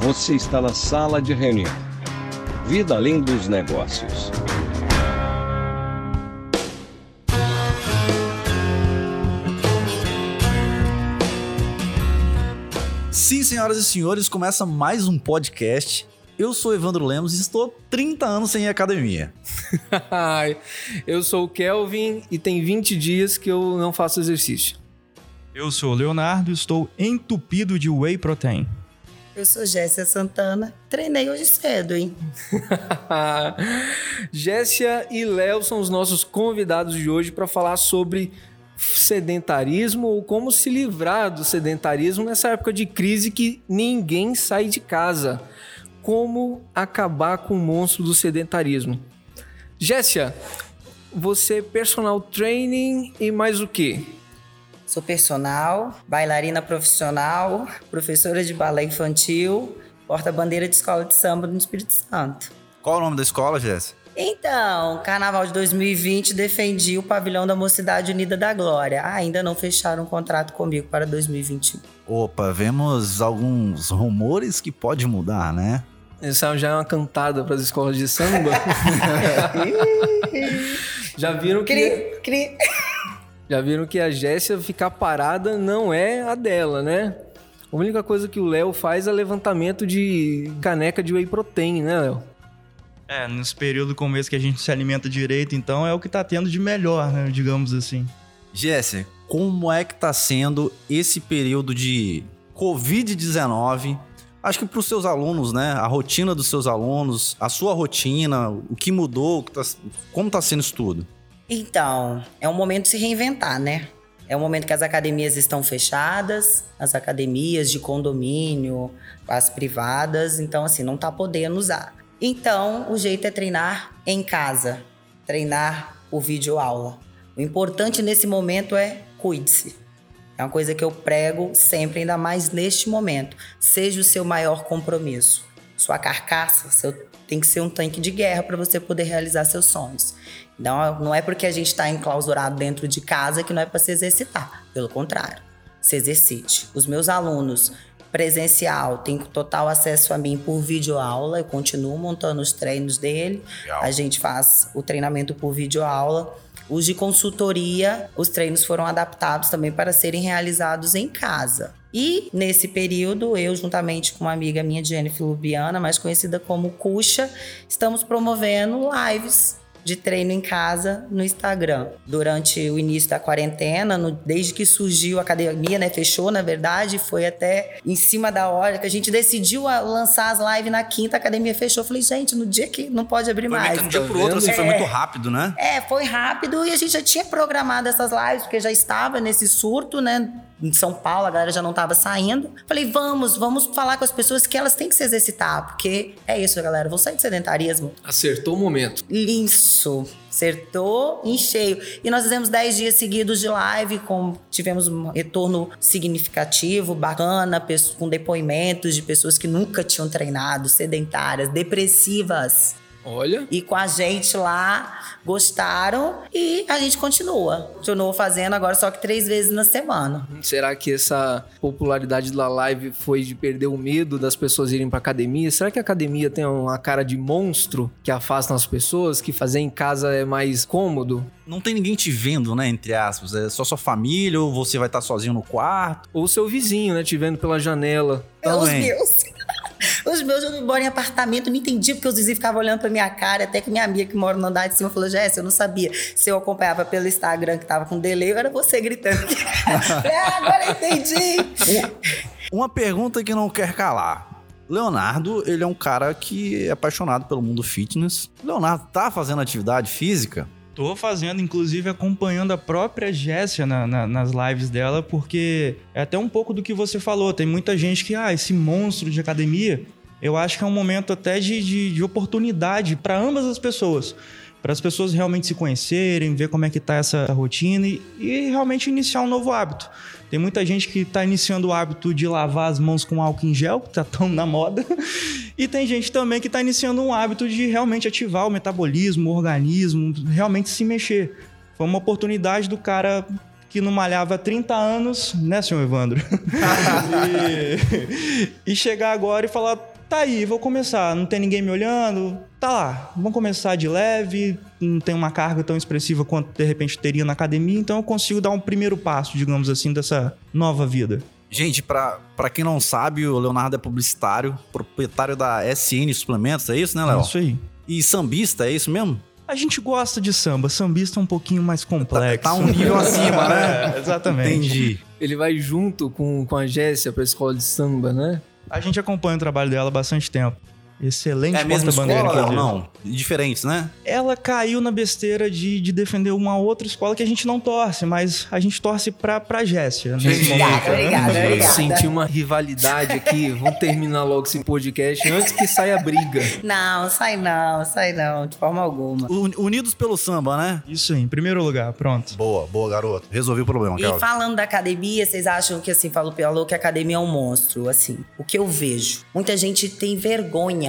Você está na sala de reunião. Vida além dos negócios. Sim, senhoras e senhores, começa mais um podcast. Eu sou Evandro Lemos e estou 30 anos sem ir à academia. eu sou o Kelvin e tem 20 dias que eu não faço exercício. Eu sou o Leonardo e estou entupido de whey protein. Eu sou Jéssica Santana. Treinei hoje cedo, hein? Jéssica e Léo são os nossos convidados de hoje para falar sobre sedentarismo ou como se livrar do sedentarismo nessa época de crise que ninguém sai de casa. Como acabar com o monstro do sedentarismo. Jéssica, você é personal training e mais o quê? Sou personal, bailarina profissional, professora de balé infantil, porta-bandeira de escola de samba no Espírito Santo. Qual o nome da escola, Jéssica? Então, Carnaval de 2020 defendi o pavilhão da Mocidade Unida da Glória. ainda não fecharam um contrato comigo para 2021. Opa, vemos alguns rumores que pode mudar, né? Essa já é uma cantada para as escolas de samba. já viram que cri, cri. Já viram que a Jéssica ficar parada não é a dela, né? A única coisa que o Léo faz é levantamento de caneca de whey protein, né, Léo? É, nesse período como esse que a gente se alimenta direito, então é o que tá tendo de melhor, né, digamos assim. Jéssica, como é que tá sendo esse período de Covid-19? Acho que para os seus alunos, né? A rotina dos seus alunos, a sua rotina, o que mudou, como tá sendo isso tudo? Então, é um momento de se reinventar, né? É um momento que as academias estão fechadas, as academias de condomínio, as privadas, então assim, não tá podendo usar. Então, o jeito é treinar em casa, treinar por vídeo aula. O importante nesse momento é cuide-se. É uma coisa que eu prego sempre, ainda mais neste momento. Seja o seu maior compromisso. Sua carcaça seu, tem que ser um tanque de guerra para você poder realizar seus sonhos. Não, não é porque a gente está enclausurado dentro de casa que não é para se exercitar. Pelo contrário, se exercite. Os meus alunos presencial têm total acesso a mim por videoaula. Eu continuo montando os treinos dele. Legal. A gente faz o treinamento por videoaula. Os de consultoria, os treinos foram adaptados também para serem realizados em casa. E nesse período, eu, juntamente com uma amiga minha, Jennifer Lubiana, mais conhecida como Cuxa, estamos promovendo lives de treino em casa no Instagram. Durante o início da quarentena, no, desde que surgiu a academia, né? Fechou, na verdade, foi até em cima da hora que a gente decidiu lançar as lives na quinta, a academia fechou. Eu falei, gente, no dia que não pode abrir foi mais. De um dia pro outro, assim, é, foi muito rápido, né? É, foi rápido e a gente já tinha programado essas lives, porque já estava nesse surto, né? Em São Paulo, a galera já não tava saindo. Falei, vamos, vamos falar com as pessoas que elas têm que se exercitar, porque é isso, galera, vão sair do sedentarismo. Acertou o momento. Isso. Acertou em cheio. E nós fizemos 10 dias seguidos de live, com, tivemos um retorno significativo, bacana, com depoimentos de pessoas que nunca tinham treinado, sedentárias, depressivas. Olha. E com a gente lá, gostaram e a gente continua. Continuou fazendo agora só que três vezes na semana. Será que essa popularidade da live foi de perder o medo das pessoas irem pra academia? Será que a academia tem uma cara de monstro que afasta as pessoas, que fazer em casa é mais cômodo? Não tem ninguém te vendo, né? Entre aspas. É só sua família, ou você vai estar sozinho no quarto. Ou seu vizinho, né? Te vendo pela janela. É os meus. Os meus eu moro em apartamento, não entendi porque os vizinhos ficavam olhando pra minha cara, até que minha amiga que mora no andar de cima falou: Jéssica, eu não sabia se eu acompanhava pelo Instagram que tava com delay era você gritando. Ah, agora eu entendi. Uma pergunta que não quer calar. Leonardo, ele é um cara que é apaixonado pelo mundo fitness. Leonardo tá fazendo atividade física? Tô fazendo, inclusive acompanhando a própria Jéssica na, na, nas lives dela, porque é até um pouco do que você falou. Tem muita gente que, ah, esse monstro de academia, eu acho que é um momento até de, de, de oportunidade para ambas as pessoas. Para as pessoas realmente se conhecerem, ver como é que tá essa rotina e, e realmente iniciar um novo hábito. Tem muita gente que está iniciando o hábito de lavar as mãos com álcool em gel, que está tão na moda. E tem gente também que está iniciando um hábito de realmente ativar o metabolismo, o organismo, realmente se mexer. Foi uma oportunidade do cara que não malhava há 30 anos, né, senhor Evandro? e, e chegar agora e falar: tá aí, vou começar, não tem ninguém me olhando, tá lá, vamos começar de leve, não tem uma carga tão expressiva quanto de repente teria na academia, então eu consigo dar um primeiro passo, digamos assim, dessa nova vida. Gente, pra, pra quem não sabe, o Leonardo é publicitário, proprietário da SN Suplementos, é isso, né, Léo? É isso aí. E sambista, é isso mesmo? A gente gosta de samba, sambista é um pouquinho mais complexo. Tá um nível acima, né? É, exatamente. Entendi. Ele vai junto com, com a Jéssica pra escola de samba, né? A gente acompanha o trabalho dela há bastante tempo. Excelente É a mesma porta-bandeira, escola, Léo? Não, diferentes, né? Ela caiu na besteira de, de defender uma outra escola que a gente não torce, mas a gente torce pra, pra Jéssica. nesse Obrigada, obrigada, Eu obrigada. senti uma rivalidade aqui. Vamos terminar logo esse podcast antes que saia a briga. Não, sai não, sai não, de forma alguma. Un- Unidos pelo samba, né? Isso aí, em primeiro lugar, pronto. Boa, boa, garoto. Resolvi o problema, E Kelvin. falando da academia, vocês acham que assim, falou pelo que a academia é um monstro, assim. O que eu vejo? Muita gente tem vergonha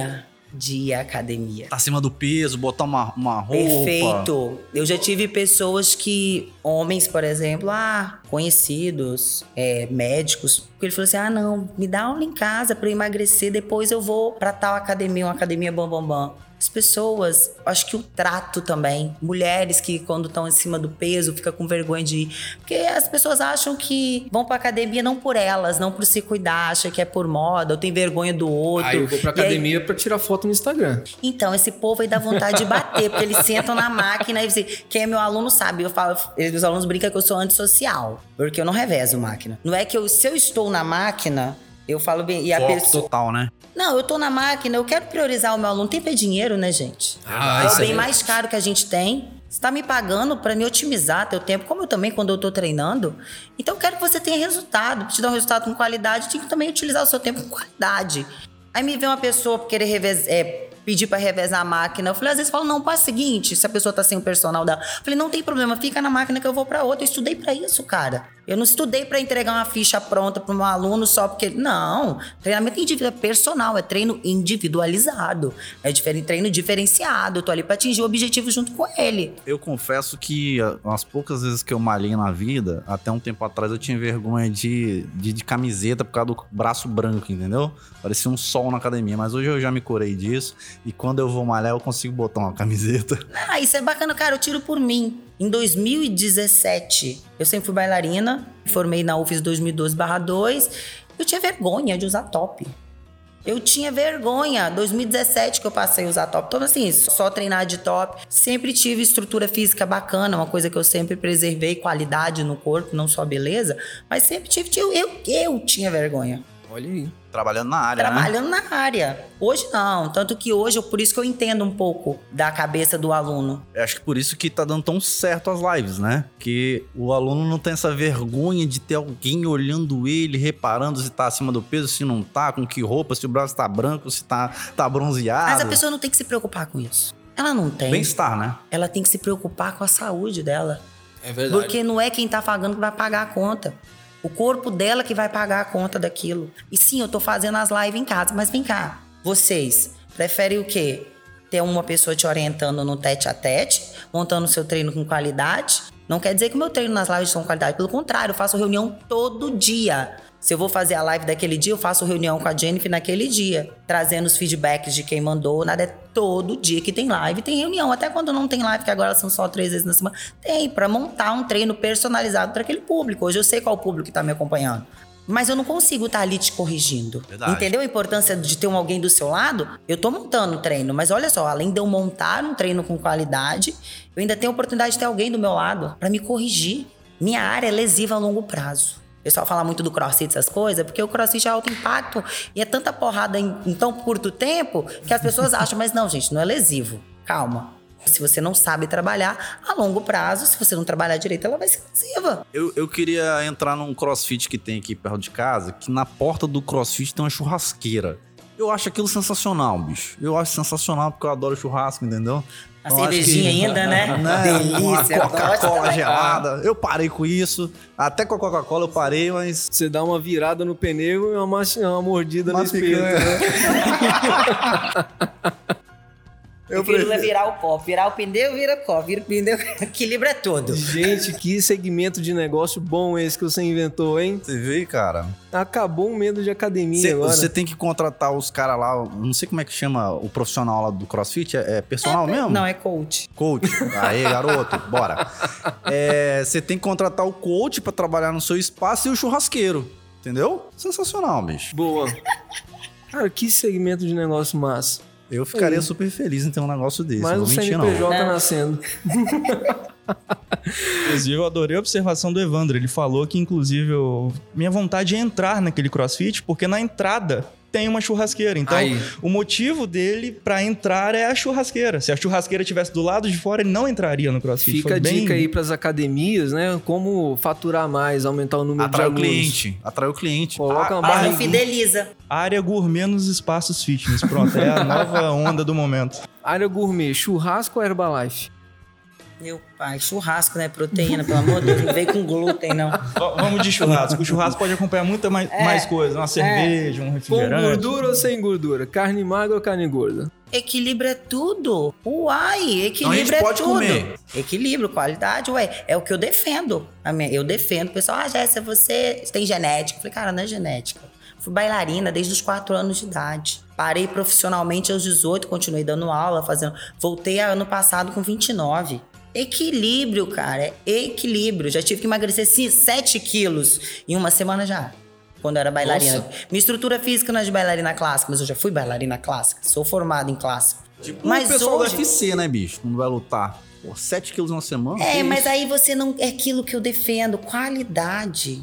de academia. Tá acima do peso, botar uma, uma roupa. Perfeito. Eu já tive pessoas que, homens, por exemplo, ah, conhecidos, é, médicos, que ele falou assim: ah, não, me dá aula em casa pra eu emagrecer, depois eu vou pra tal academia, uma academia bam bam bam. As pessoas, acho que o trato também. Mulheres que, quando estão em cima do peso, fica com vergonha de ir. Porque as pessoas acham que vão pra academia não por elas, não por se cuidar, acham que é por moda, ou tem vergonha do outro. Aí eu vou pra E aí- academia pra tirar foto no Instagram. então, esse povo aí dá vontade de bater, porque eles sentam na máquina e dizem, quem é meu aluno sabe, eu falo, os alunos brincam que eu sou antissocial, porque eu não revezo máquina. Não é que eu, se eu estou na máquina, eu falo bem, e a Foco pessoa... total, né? Não, eu tô na máquina, eu quero priorizar o meu aluno. Tempo é dinheiro, né, gente? Ah, é o bem aí. mais caro que a gente tem. Você tá me pagando pra me otimizar teu tempo, como eu também quando eu tô treinando. Então eu quero que você tenha resultado. Pra te dar um resultado com qualidade, tem que também utilizar o seu tempo com qualidade. Aí me vê uma pessoa querer revez- é, pedir pra revezar a máquina. Eu falei, às vezes falo, não, faz o seguinte, se a pessoa tá sem o personal dela. Eu falei, não tem problema, fica na máquina que eu vou pra outra. Eu estudei pra isso, cara. Eu não estudei pra entregar uma ficha pronta pro meu aluno só porque. Não. Treinamento individual é personal, é treino individualizado. É treino diferenciado. Eu tô ali pra atingir o objetivo junto com ele. Eu confesso que ah, as poucas vezes que eu malhei na vida, até um tempo atrás eu tinha vergonha de, de, de camiseta por causa do braço branco, entendeu? Parecia um sol na academia, mas hoje eu já me curei disso. E quando eu vou malhar, eu consigo botar uma camiseta. Ah, isso é bacana, cara. Eu tiro por mim. Em 2017, eu sempre fui bailarina, formei na UFES 2012/2. Eu tinha vergonha de usar top. Eu tinha vergonha. 2017 que eu passei a usar top. Então, assim, só treinar de top. Sempre tive estrutura física bacana, uma coisa que eu sempre preservei, qualidade no corpo, não só beleza. Mas sempre tive. Eu, eu, eu tinha vergonha. Olha aí. Trabalhando na área, né? Trabalhando na área. Hoje não. Tanto que hoje, eu- por isso que eu entendo um pouco da cabeça do aluno. Eu acho que por isso que tá dando tão certo as lives, né? Que o aluno não tem essa vergonha de ter alguém olhando ele, reparando se tá acima do peso, se não tá, com que roupa, se o braço tá branco, se tá, tá bronzeado. Mas a pessoa não tem que se preocupar com isso. Ela não tem. Bem-estar, né? Ela tem que se preocupar com a saúde dela. É verdade. Porque não é quem tá pagando que vai pagar a conta. O corpo dela que vai pagar a conta daquilo. E sim, eu tô fazendo as lives em casa, mas vem cá. Vocês preferem o quê? Ter uma pessoa te orientando no tete a tete, montando seu treino com qualidade? Não quer dizer que o meu treino nas lives são qualidade. Pelo contrário, eu faço reunião todo dia. Se eu vou fazer a live daquele dia, eu faço reunião com a Jennifer naquele dia, trazendo os feedbacks de quem mandou. Nada é todo dia que tem live, tem reunião. Até quando não tem live, que agora são só três vezes na semana, tem para montar um treino personalizado para aquele público. Hoje eu sei qual público que tá me acompanhando. Mas eu não consigo estar ali te corrigindo. Verdade. Entendeu a importância de ter um alguém do seu lado? Eu tô montando um treino, mas olha só, além de eu montar um treino com qualidade, eu ainda tenho a oportunidade de ter alguém do meu lado para me corrigir. Minha área é lesiva a longo prazo. O pessoal fala muito do crossfit, essas coisas, porque o crossfit é alto impacto e é tanta porrada em, em tão curto tempo que as pessoas acham, mas não, gente, não é lesivo. Calma. Se você não sabe trabalhar, a longo prazo, se você não trabalhar direito, ela vai ser lesiva. Eu, eu queria entrar num crossfit que tem aqui perto de casa, que na porta do crossfit tem uma churrasqueira. Eu acho aquilo sensacional, bicho. Eu acho sensacional porque eu adoro churrasco, entendeu? A acho cervejinha que- ainda, né? Né? Delícia, Uma Coca-Cola gelada. Eu parei com isso. Até com a Coca-Cola eu parei, mas Você dá uma virada no pneu e uma, uma mordida Uma no picanha. né? Eu prefiro virar o copo. Virar o pneu, vira o copo. Vira o pneu, equilibra tudo. Gente, que segmento de negócio bom esse que você inventou, hein? Você vê, cara. Acabou o medo de academia Você, agora. você tem que contratar os caras lá, não sei como é que chama o profissional lá do CrossFit, é, é personal mesmo? Não, é coach. Coach. Aí, garoto, bora. É, você tem que contratar o coach pra trabalhar no seu espaço e o churrasqueiro. Entendeu? Sensacional, bicho. Boa. Cara, que segmento de negócio massa. Eu ficaria super feliz em ter um negócio desse. Mais não um vou mentir, CNPJ não. Não. nascendo. Inclusive, eu adorei a observação do Evandro. Ele falou que, inclusive, eu- minha vontade é entrar naquele crossfit, porque na entrada tem uma churrasqueira. Então, Aí. o motivo dele pra entrar é a churrasqueira. Se a churrasqueira estivesse do lado de fora, ele não entraria no crossfit. Fica Foi a bem- dica aí pras academias, né? Como faturar mais, aumentar o número Atrai o de alunos. cliente. Atrai o cliente. Coloca uma Mas não barriguinha. fideliza. Área gourmet nos espaços fitness. Pronto, é a nova onda do momento. Área gourmet, churrasco ou Herbalife? Meu pai, churrasco, né? Proteína, pelo amor de Deus. Não veio com glúten, não. Vamos de churrasco. O churrasco pode acompanhar muita mais, mais coisas. Uma cerveja, um Com refrigerante. gordura ou sem gordura? Carne magra ou carne gorda? Equilíbrio é tudo. Uai, Então a equilíbrio gente é pode tudo. comer. Equilíbrio, qualidade, ué. É o que eu defendo. A minha- Eu defendo. O pessoal, ah, Jéssica, você tem genética. Eu falei, cara, não é genética. Fui bailarina desde os 4 anos de idade. Parei profissionalmente aos 18, continuei dando aula, fazendo. Voltei ano passado com 29. Equilíbrio, cara. É equilíbrio. Já tive que emagrecer 7 quilos em uma semana já. Quando eu era bailarina. Nossa. Minha estrutura física não é de bailarina clássica, mas eu já fui bailarina clássica. Sou formada em clássico. Tipo Mas o pessoal hoje- do UFC, né, bicho? Quando vai lutar. Pô, 7 quilos na semana? É, mas isso? aí você não. É aquilo que eu defendo, qualidade.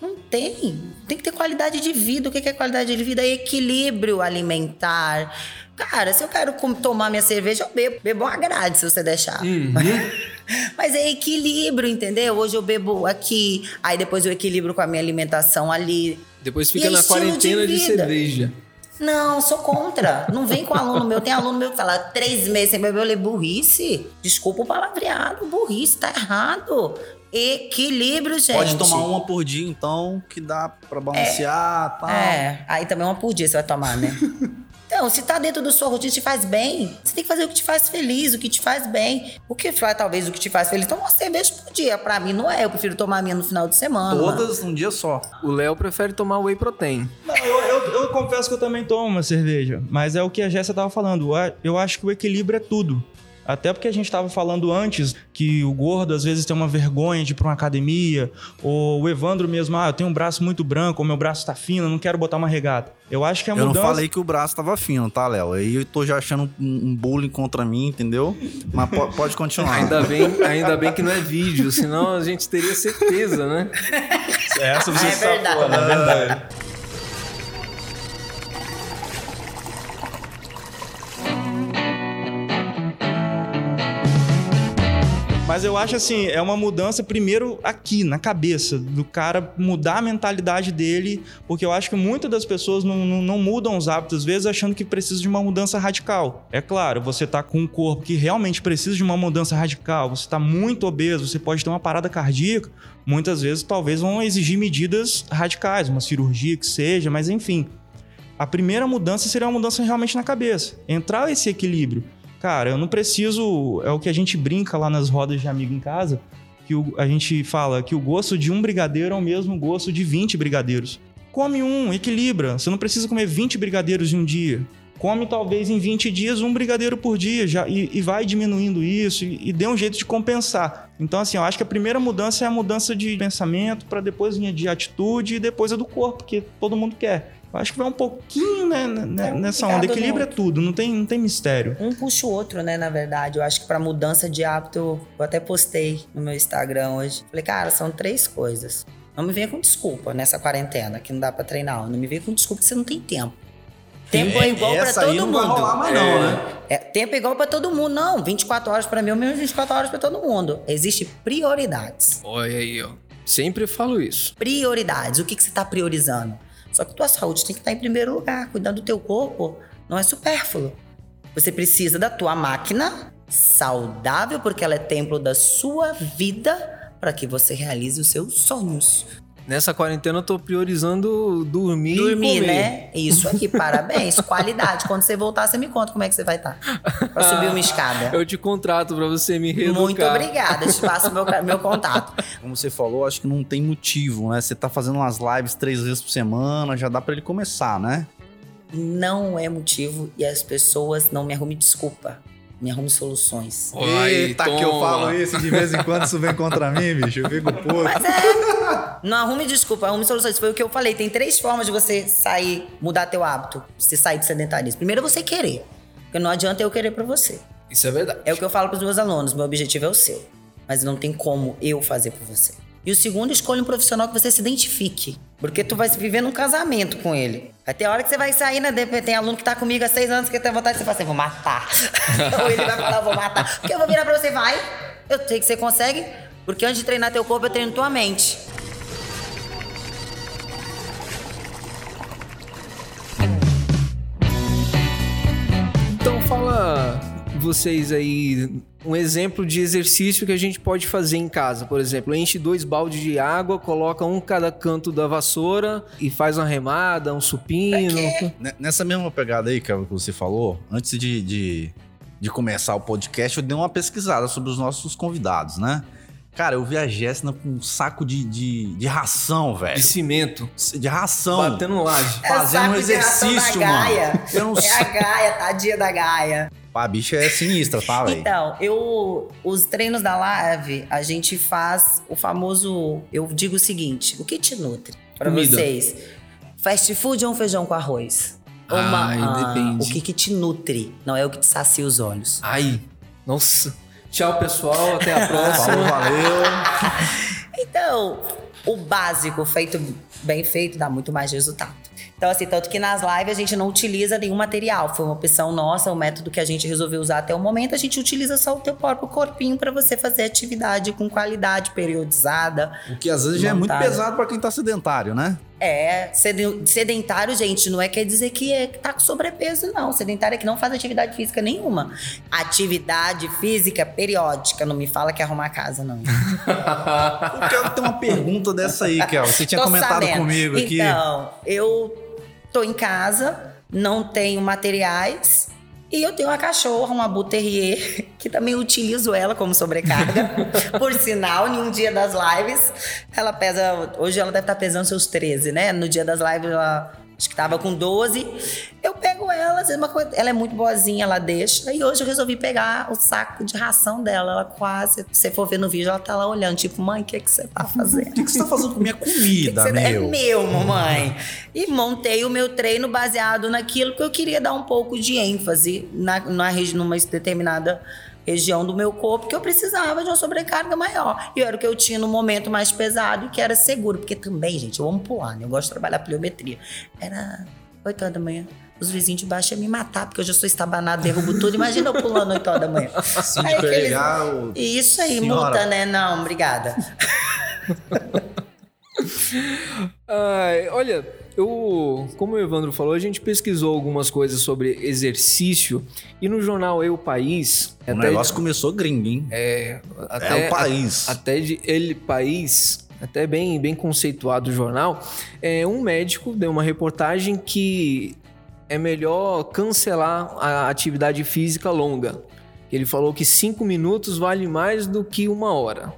Não tem. Tem que ter qualidade de vida. O que é qualidade de vida? É equilíbrio alimentar. Cara, se eu quero tomar minha cerveja, eu bebo. Bebo uma grade se você deixar. Mas é equilíbrio, entendeu? Hoje eu bebo aqui, aí depois eu equilibro com a minha alimentação ali. Depois E fica é na de quarentena de, vida. cerveja. Não, sou contra. Não vem com aluno meu. Tem aluno meu que fala três meses sem beber, eu falei, burrice. Desculpa o palavreado, burrice, tá errado. Equilíbrio, gente. Pode tomar uma por dia, então, que dá pra balancear e tal. É, aí também uma por dia você vai tomar, né? Então, se tá dentro da sua rotina, te faz bem, você tem que fazer o que te faz feliz, o que te faz bem. O que faz, talvez, o que te faz feliz, toma uma cerveja por dia. Pra mim, não é. Eu prefiro tomar a minha no final de semana. mano. Todas num dia só. O Léo prefere tomar whey protein. Não, eu, eu- eu confesso que eu também tomo uma cerveja, mas é o que a Jéssica tava falando. Eu acho que o equilíbrio é tudo. Até porque a gente tava falando antes que o gordo às vezes tem uma vergonha de ir pra uma academia, ou o Evandro mesmo, ah, eu tenho um braço muito branco, ou meu braço tá fino, eu não quero botar uma regata. Eu acho que a Eu não mudança. falei que o braço tava fino, tá, Léo? Aí eu tô já achando um, um bullying contra mim, entendeu? Mas po- pode continuar. Ainda bem, ainda bem que não é vídeo, senão a gente teria certeza, né? Essa você É safou, verdade. né? É verdade. Mas eu acho assim, é uma mudança primeiro aqui, na cabeça, do cara mudar a mentalidade dele, porque eu acho que muitas das pessoas não, não, não mudam os hábitos, às vezes, achando que precisa de uma mudança radical. É claro, você tá com um corpo que realmente precisa de uma mudança radical, você tá muito obeso, você pode ter uma parada cardíaca, muitas vezes talvez vão exigir medidas radicais, uma cirurgia que seja, mas enfim. A primeira mudança seria uma mudança realmente na cabeça. Entrar esse equilíbrio. Cara, eu não preciso. É o que a gente brinca lá nas rodas de amigo em casa. Que o- a gente fala que o gosto de um brigadeiro é o mesmo gosto de 20 brigadeiros. Come um, equilibra. Você não precisa comer 20 brigadeiros em um dia. Come talvez em 20 dias um brigadeiro por dia já, e, e vai diminuindo isso e, e dê um jeito de compensar. Então, assim, eu acho que a primeira mudança é a mudança de pensamento para depois vir a de atitude e depois a do corpo, que todo mundo quer. Eu acho que vai um pouquinho né, né, É, nessa onda. Equilíbrio é tudo, não tem, não tem mistério. Um puxa o outro, né, na verdade. Eu acho que pra mudança de hábito, eu até postei no meu Instagram hoje. Falei, cara, são três coisas. Não me venha com desculpa nessa quarentena, que não dá pra treinar. Não me venha com desculpa que você não tem tempo. Tempo é, igual pra Essa todo aí não vai mundo. rolar mais não, né? É, tempo é igual pra todo mundo. Não, 24 horas pra mim, é o mesmo 24 horas pra todo mundo. Existem prioridades. Olha aí, ó. Sempre falo isso. Prioridades. O que, que você tá priorizando? Só que tua saúde tem que estar em primeiro lugar. Cuidando do teu corpo não é supérfluo. Você precisa da tua máquina saudável, porque ela é templo da sua vida, para que você realize os seus sonhos. Nessa quarentena eu tô priorizando dormir Dormir, e comer. né? Isso aqui, parabéns. Qualidade. Quando você voltar, você me conta como é que você vai estar. Pra subir uma escada. Eu te contrato pra você me reeducar. Muito obrigada. Eu te passo meu, meu contato. Como você falou, acho que não tem motivo, né? Você tá fazendo umas lives três vezes por semana, já dá pra ele começar, né? Não é motivo e as pessoas não me arrumem desculpa. Me arrumem soluções. Ai, Eita, que eu toma. falo isso de vez em quando, isso vem contra mim, bicho. Eu fico puto. Mas é. Não arrume desculpa, arrume soluções. Foi o que eu falei. Tem três formas de você sair, mudar teu hábito, você sair do sedentarismo. Primeiro, você querer. Porque não adianta eu querer pra você. Isso é verdade. É o que eu falo pros meus alunos. Meu objetivo é o seu. Mas não tem como eu fazer por você. E o segundo, escolha um profissional que você se identifique. Porque tu vai viver num casamento com ele. Vai ter hora que você vai sair, né? Tem aluno que tá comigo há seis anos que tem vontade de você falar assim, vou matar. Ou ele vai falar, vou matar. Porque eu vou virar pra você, vai. Eu sei que você consegue. Porque antes de treinar teu corpo, eu treino tua mente. Então fala vocês aí um exemplo de exercício que a gente pode fazer em casa, por exemplo, enche dois baldes de água, coloca um em cada canto da vassoura e faz uma remada, um supino. N- Nessa mesma pegada aí, que você falou, antes de, de, de começar o podcast, eu dei uma pesquisada sobre os nossos convidados, né? Cara, eu vi a Jéssica com um saco de, de, de ração, De velho. cimento, De ração. batendo laje. Fazendo um É de exercício, da mano. Gaia. Eu não É a. Gaia, tadinha da Gaia. A bicha é sinistra, tá, velho? Então, eu, os treinos da live, a gente faz o famoso. Eu digo o seguinte: o que te nutre? Pra Comida. vocês. Fast food ou um feijão com arroz? Ai, depende. O que, que te nutre? Não é o que te sacia os olhos. Ai, nossa. Tchau, pessoal. Até a Falou, próxima. valeu. Então, o básico feito bem feito dá muito mais resultado. Então, assim, tanto que nas lives a gente não utiliza nenhum material. Foi uma opção nossa, um método que a gente resolveu usar até o momento. A gente utiliza só o teu próprio corpinho para você fazer atividade com qualidade, periodizada. O que às vezes já é muito Montada. pesado pra quem tá sedentário, né? É, seden- sedentário, gente, não é quer dizer que, é, que tá com sobrepeso, não. Sedentário é que não faz atividade física nenhuma. Atividade física periódica. Não me fala que é arrumar a casa, não. Eu quero ter uma pergunta dessa aí, Kel. Você tinha Tô comentado sabendo. comigo aqui. Então, eu tô em casa, não tenho materiais. E eu tenho uma cachorra, uma Bull Terrier, que também utilizo ela como sobrecarga. Por sinal, em um dia das lives, ela pesa. Hoje ela deve estar pesando seus 13, né? No dia das lives, ela acho que tava com 12. Eu ela, uma coisa, ela é muito boazinha, ela deixa. E hoje eu resolvi pegar o saco de ração dela. Ela quase, se você for ver no vídeo, ela tá lá olhando, tipo, mãe, o que, que você tá fazendo? O que que você tá fazendo com minha Que que comida, você- É meu? meu, mamãe. E montei o meu treino baseado naquilo que eu queria dar um pouco de ênfase na, na numa determinada região do meu corpo que eu precisava de uma sobrecarga maior. E era o que eu tinha no momento mais pesado e que era seguro. Porque também, gente, eu amo pular, né? Eu gosto de trabalhar pliometria. Era 8 horas da manhã. Os vizinhos de baixo iam me matar, porque eu já sou estabanado, derrubo tudo. Imagina eu pulando 8 horas da manhã. Aí Síndico ia aqueles- o- Isso aí, Senhora. multa, né? Não, obrigada. Ai, olha, eu, como o Evandro falou, a gente pesquisou algumas coisas sobre exercício e no jornal Eu País. O negócio começou gringo, hein? é, É o país. a- até de El País, até bem, bem conceituado o jornal, é, um médico deu uma reportagem que é melhor cancelar a atividade física longa. Ele falou que cinco minutos vale mais do que uma hora.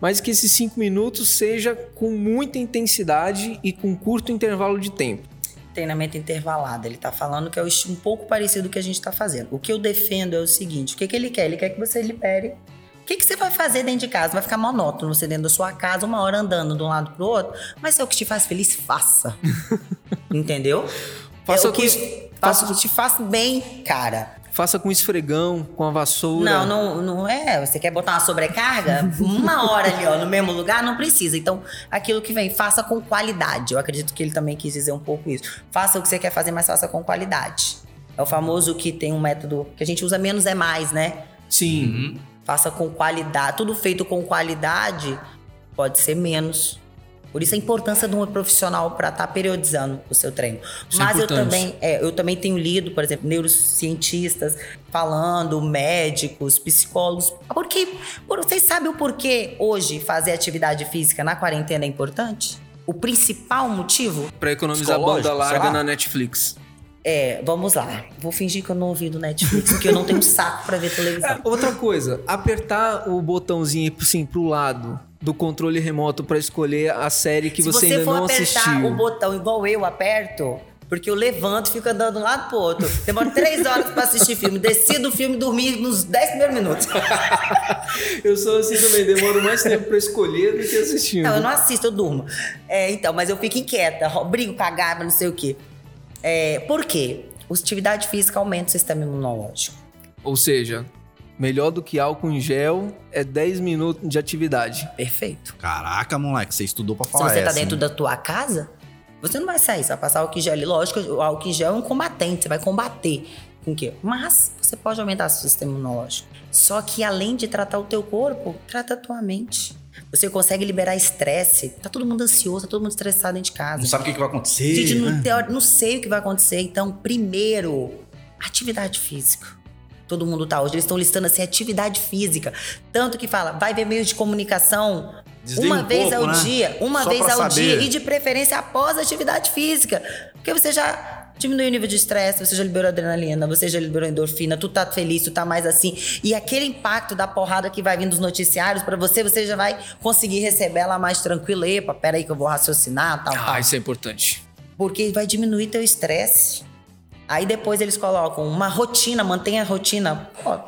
Mas que esses cinco minutos seja com muita intensidade e com curto intervalo de tempo. treinamento intervalado. Ele tá falando que é o um pouco parecido do que a gente tá fazendo. O que eu defendo é o seguinte: o que, que ele quer? Ele quer que você libere. O que, que você vai fazer dentro de casa? Vai ficar monótono você dentro da sua casa, uma hora andando de um lado pro outro. Mas se é o que te faz feliz, faça. Entendeu? Faça é o que, com- faça que te faz bem, cara. Faça com esfregão, com a vassoura. Não, não, não é. Você quer botar uma sobrecarga? Uma hora ali, ó, no mesmo lugar, não precisa. Então, aquilo que vem, faça com qualidade. Eu acredito que ele também quis dizer um pouco isso. Faça o que você quer fazer, mas faça com qualidade. É o famoso que tem um método que a gente usa menos é mais, né? Sim. Faça com qualidade. Tudo feito com qualidade pode ser menos. Por isso a importância de um profissional para estar periodizando o seu treino. Isso é Mas eu importante. também, é, eu também tenho lido, por exemplo, neurocientistas falando, médicos, psicólogos. Porque por, vocês sabem o porquê hoje fazer atividade física na quarentena é importante? O principal motivo Pra economizar banda larga na Netflix. é, vamos lá. Vou fingir que eu não ouvi do Netflix, porque eu não tenho saco pra ver televisão. Outra coisa, apertar o botãozinho assim pro lado do controle remoto pra escolher a série que Se você, você ainda for não apertar assistiu. o botão igual eu aperto, porque eu levanto e fico andando de um lado pro outro. Demora três horas pra assistir filme. Desci do filme e dormi nos 10 primeiros minutos. Eu sou assim também, demoro mais tempo pra escolher do que assistindo. Não, eu não assisto, eu durmo. É, então, mas eu fico inquieta, brigo com a gaba, não sei o quê. É, por quê? Atividade física aumenta o sistema imunológico. Ou seja, melhor do que álcool em gel é 10 minutos de atividade. Perfeito. Caraca, moleque, você estudou pra Se falar você tá essa, dentro hein? da tua casa, você não vai sair, você vai passar álcool em gel ali. Lógico, o álcool em gel é um combatente, você vai combater com o quê? Mas você pode aumentar seu sistema imunológico. Só que além de tratar o teu corpo, trata a tua mente. Você consegue liberar estresse. Tá todo mundo ansioso, tá todo mundo estressado dentro de casa. Não sabe o que, que vai acontecer. Gente, né? não, teori- não sei o que vai acontecer. Então, primeiro, atividade física. Todo mundo tá hoje. Eles estão listando assim, atividade física. Tanto que fala, vai ver meios de comunicação Desliga uma um vez pouco, ao né? dia. Uma Só vez ao saber. dia. E de preferência após a atividade física. Porque você já diminuiu o nível de estresse, você já liberou adrenalina, você já liberou endorfina, tu tá feliz, tu tá mais assim. E aquele impacto da porrada que vai vindo dos noticiários pra você, você já vai conseguir receber ela mais tranquila. Epa, peraí que eu vou raciocinar, tal, tal Ah, isso é importante. porque vai diminuir teu estresse. Aí depois eles colocam uma rotina, mantenha a rotina. Pô,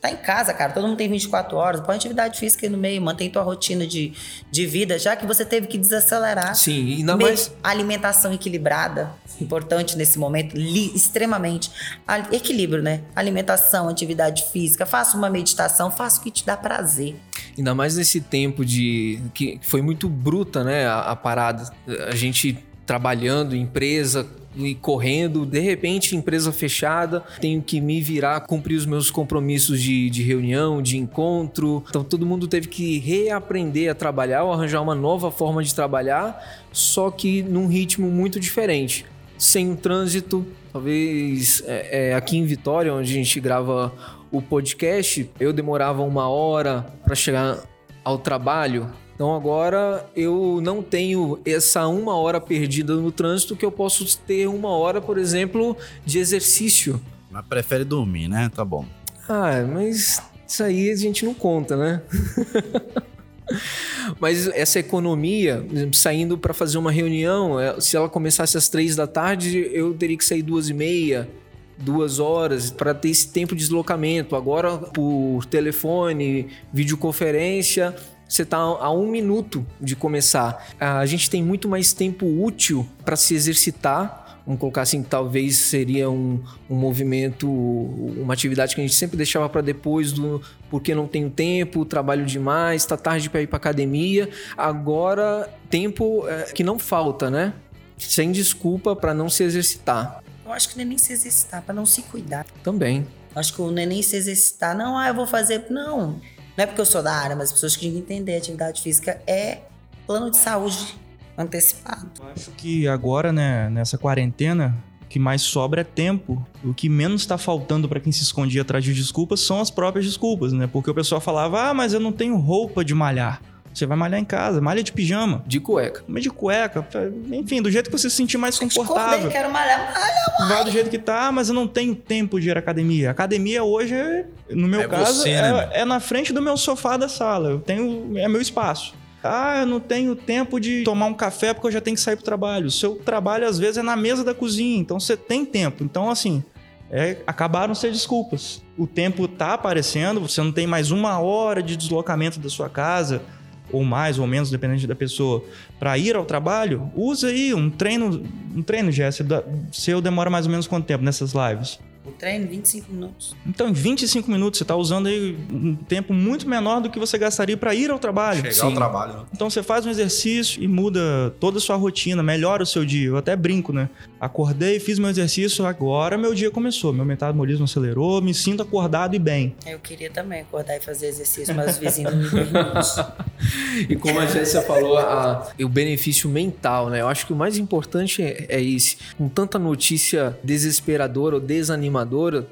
tá em casa, cara, todo mundo tem 24 horas, põe atividade física aí no meio, mantém tua rotina de, de vida, já que você teve que desacelerar. Sim, e ainda mais. Alimentação equilibrada, importante nesse momento, li- extremamente. A- Equilíbrio, né? Alimentação, atividade física, faça uma meditação, faça o que te dá prazer. Ainda mais nesse tempo de. que foi muito bruta, né? A, a parada. A gente trabalhando, empresa e correndo, de repente, empresa fechada, tenho que me virar, cumprir os meus compromissos de, de reunião, de encontro. Então todo mundo teve que reaprender a trabalhar ou arranjar uma nova forma de trabalhar, só que num ritmo muito diferente. Sem o trânsito, talvez é, é, aqui em Vitória, onde a gente grava o podcast, eu demorava uma hora para chegar ao trabalho. Então agora eu não tenho essa uma hora perdida no trânsito que eu posso ter uma hora, por exemplo, de exercício. Mas prefere dormir, né? Tá bom. Ah, mas isso aí a gente não conta, né? mas essa economia, saindo para fazer uma reunião, é, se ela começasse às três da tarde, eu teria que sair duas e meia, duas horas para ter esse tempo de deslocamento. Agora, por telefone, videoconferência, você está a um minuto de começar. A gente tem muito mais tempo útil para se exercitar. Vamos colocar assim, talvez seria um, um movimento, uma atividade que a gente sempre deixava para depois do porque não tenho tempo, trabalho demais, tá tarde para ir para academia. Agora, tempo é, que não falta, né? Sem desculpa para não se exercitar. Eu acho que não é nem se exercitar, pra não se cuidar. Também. Acho que o neném se exercitar, não, ah, eu vou fazer. Não. Não é porque eu sou da área, mas as pessoas que tinham que entender. Atividade física é plano de saúde antecipado. Eu acho que agora, né, nessa quarentena, o que mais sobra é tempo. O que menos está faltando para quem se escondia atrás de desculpas são as próprias desculpas, né? Porque o pessoal falava, ah, mas eu não tenho roupa de malhar. Você vai malhar em casa, malha de pijama, De cueca. mas de cueca, enfim, do jeito que você se sentir mais confortável. quero malhar, malha. Vai do jeito que tá, mas eu não tenho tempo de ir à academia. Academia hoje, no meu É caso, você, é, né? é na frente do meu sofá da sala. Eu tenho. É meu espaço. Ah, eu não tenho tempo de tomar um café porque eu já tenho que sair pro trabalho. O seu trabalho, às vezes, é na mesa da cozinha, então você tem tempo. Então, assim, é, acabaram ser desculpas. O tempo tá aparecendo, você não tem mais uma hora de deslocamento da sua casa, ou mais ou menos, dependendo da pessoa, para ir ao trabalho. Usa aí um treino, um treino, Jéssica. Seu demora mais ou menos quanto tempo nessas lives? O treino, 25 minutos. Então, em 25 minutos, você está usando aí um tempo muito menor do que você gastaria para ir ao trabalho. Chegar ao trabalho, né? Então você faz um exercício e muda toda a sua rotina, melhora o seu dia. Eu até brinco, né? Acordei, fiz meu exercício, agora meu dia começou. Meu metabolismo acelerou, me sinto acordado e bem. Eu queria também acordar e fazer exercício, mas os vizinhos não me e como a Jéssica falou, a, o benefício mental, né? Eu acho que o mais importante é, é esse. Com tanta notícia desesperadora ou desanimadora,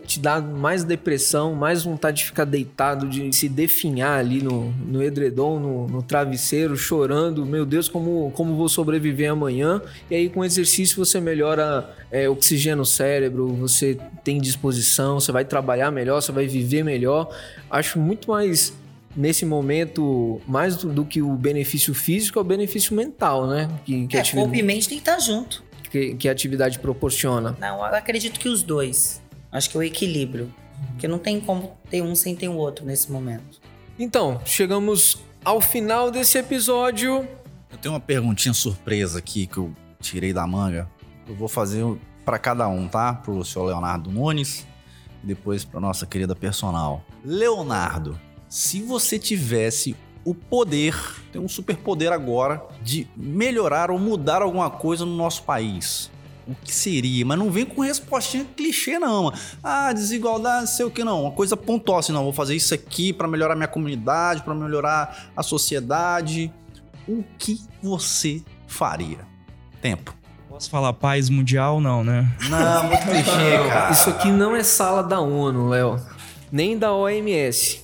te dá mais depressão, mais vontade de ficar deitado, de se definhar ali no, no edredom, no, no travesseiro, chorando. Meu Deus, como, como vou sobreviver amanhã? E aí, com exercício, você melhora é, oxigênio no cérebro, você tem disposição, você vai trabalhar melhor, você vai viver melhor. Acho muito mais nesse momento, mais do, do, que o benefício físico, é o benefício mental, né? Que, que é, atividade, corpo e mente tem que estar junto. Que, que a atividade proporciona. Não, eu acredito que os dois. Acho que é o equilíbrio. Porque não tem como ter um sem ter o outro nesse momento. Então, chegamos ao final desse episódio. Eu tenho uma perguntinha surpresa aqui que eu tirei da manga. Eu vou fazer para cada um, tá? Pro senhor Leonardo Nunes e depois para nossa querida personal. Leonardo, se você tivesse o poder, tem um superpoder agora de melhorar ou mudar alguma coisa no nosso país. O que seria? Mas não vem com respostinha clichê, não. Ah, desigualdade, sei o que, não. Uma coisa pontual, assim, não. Vou fazer isso aqui para melhorar minha comunidade, para melhorar a sociedade. O que você faria? Tempo. Posso falar paz mundial? Não, né? Não, muito clichê, cara. Isso aqui não é sala da ONU, Léo. Nem da OMS.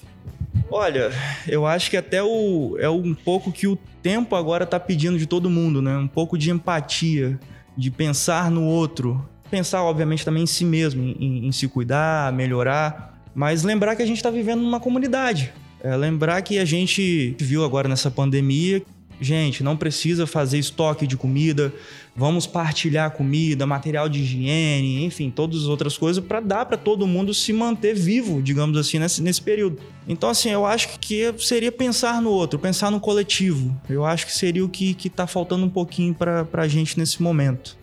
Olha, eu acho que até o, é um pouco que o tempo agora está pedindo de todo mundo, né? Um pouco de empatia, de pensar no outro. Pensar, obviamente, também em si mesmo, em, em se cuidar, melhorar. Mas lembrar que a gente está vivendo numa comunidade. É, lembrar que a gente viu agora nessa pandemia Gente, não precisa fazer estoque de comida, vamos partilhar comida, material de higiene, enfim, todas as outras coisas para dar para todo mundo se manter vivo, digamos assim, nesse, nesse período. Então, assim, eu acho que seria pensar no outro, pensar no coletivo. Eu acho que seria o que, que tá faltando um pouquinho para a gente nesse momento.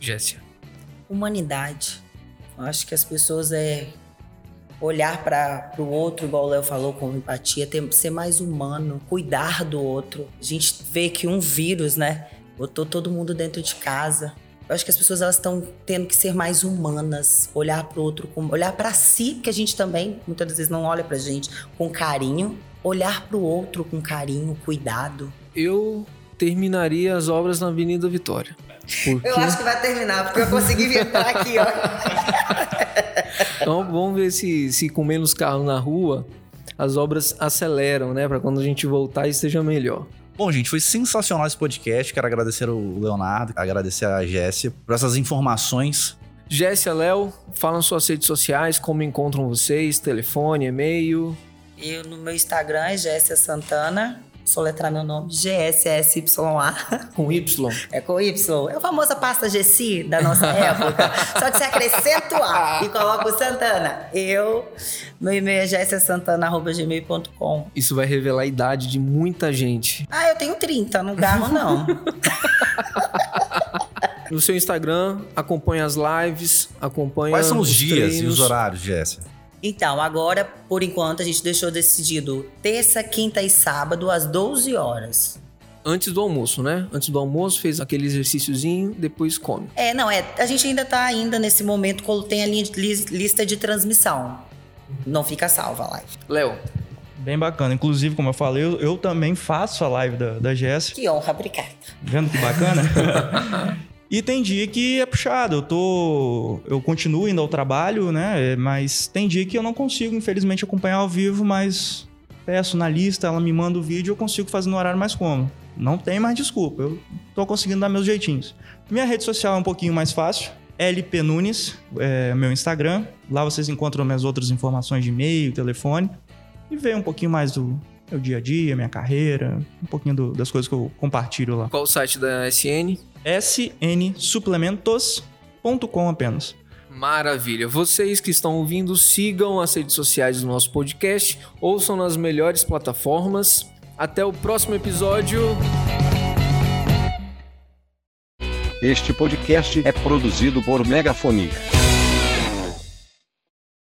Jéssica. Humanidade. Eu acho que as pessoas é olhar para o outro, igual o Léo falou, com empatia, ter, ser mais humano, cuidar do outro. A gente vê que um vírus, né, botou todo mundo dentro de casa. Eu acho que as pessoas elas estão tendo que ser mais humanas, olhar para o outro, olhar para si, que a gente também muitas vezes não olha para gente com carinho, olhar para o outro com carinho, cuidado. Eu terminaria as obras na Avenida Vitória. Porque... Eu acho que vai terminar, porque eu consegui entrar aqui, ó. Então vamos ver se, se com menos carro na rua as obras aceleram, né? Para quando a gente voltar esteja melhor. Bom, gente, foi sensacional esse podcast. Quero agradecer o Leonardo, agradecer a Jéssica por essas informações. Jéssica, Léo, falam suas redes sociais, como encontram vocês, telefone, e-mail. Eu no meu Instagram é Jéssica Santana soletrar meu nome, G-S-S-Y-A. Com Y? É com Y. É a famosa pasta GC da nossa época. Só que você acrescenta o A e coloca o Santana. Eu, meu e-mail é gmail.com. Isso vai revelar a idade de muita gente. Ah, eu tenho 30, não garro não. no seu Instagram, acompanha as lives, acompanha Quais são os, os dias treinos. e os horários, Jéssica? Então, agora, por enquanto, a gente deixou decidido terça, quinta e sábado, às 12 horas. Antes do almoço, né? Antes do almoço, fez aquele exercíciozinho, depois come. É, não, é. A gente ainda tá ainda nesse momento, tem a lista de transmissão. Não fica salva a live. Léo. Bem bacana. Inclusive, como eu falei, eu, eu também faço a live da, da Jéssica. Que honra, obrigada. Vendo que bacana? E tem dia que é puxado, eu tô. Eu continuo indo ao trabalho, né? Mas tem dia que eu não consigo, infelizmente, acompanhar ao vivo, mas peço na lista, ela me manda o vídeo eu consigo fazer no horário mais cômodo. Não tem mais desculpa, eu tô conseguindo dar meus jeitinhos. Minha rede social é um pouquinho mais fácil. LP Nunes, é meu Instagram. Lá vocês encontram minhas outras informações de e-mail, telefone. E vê um pouquinho mais do meu dia a dia, minha carreira, um pouquinho do, das coisas que eu compartilho lá. Qual o site da SN? snsuplementos.com apenas. Maravilha. Vocês que estão ouvindo, sigam as redes sociais do nosso podcast, ouçam nas melhores plataformas. Até o próximo episódio. Este podcast é produzido por Megafonia.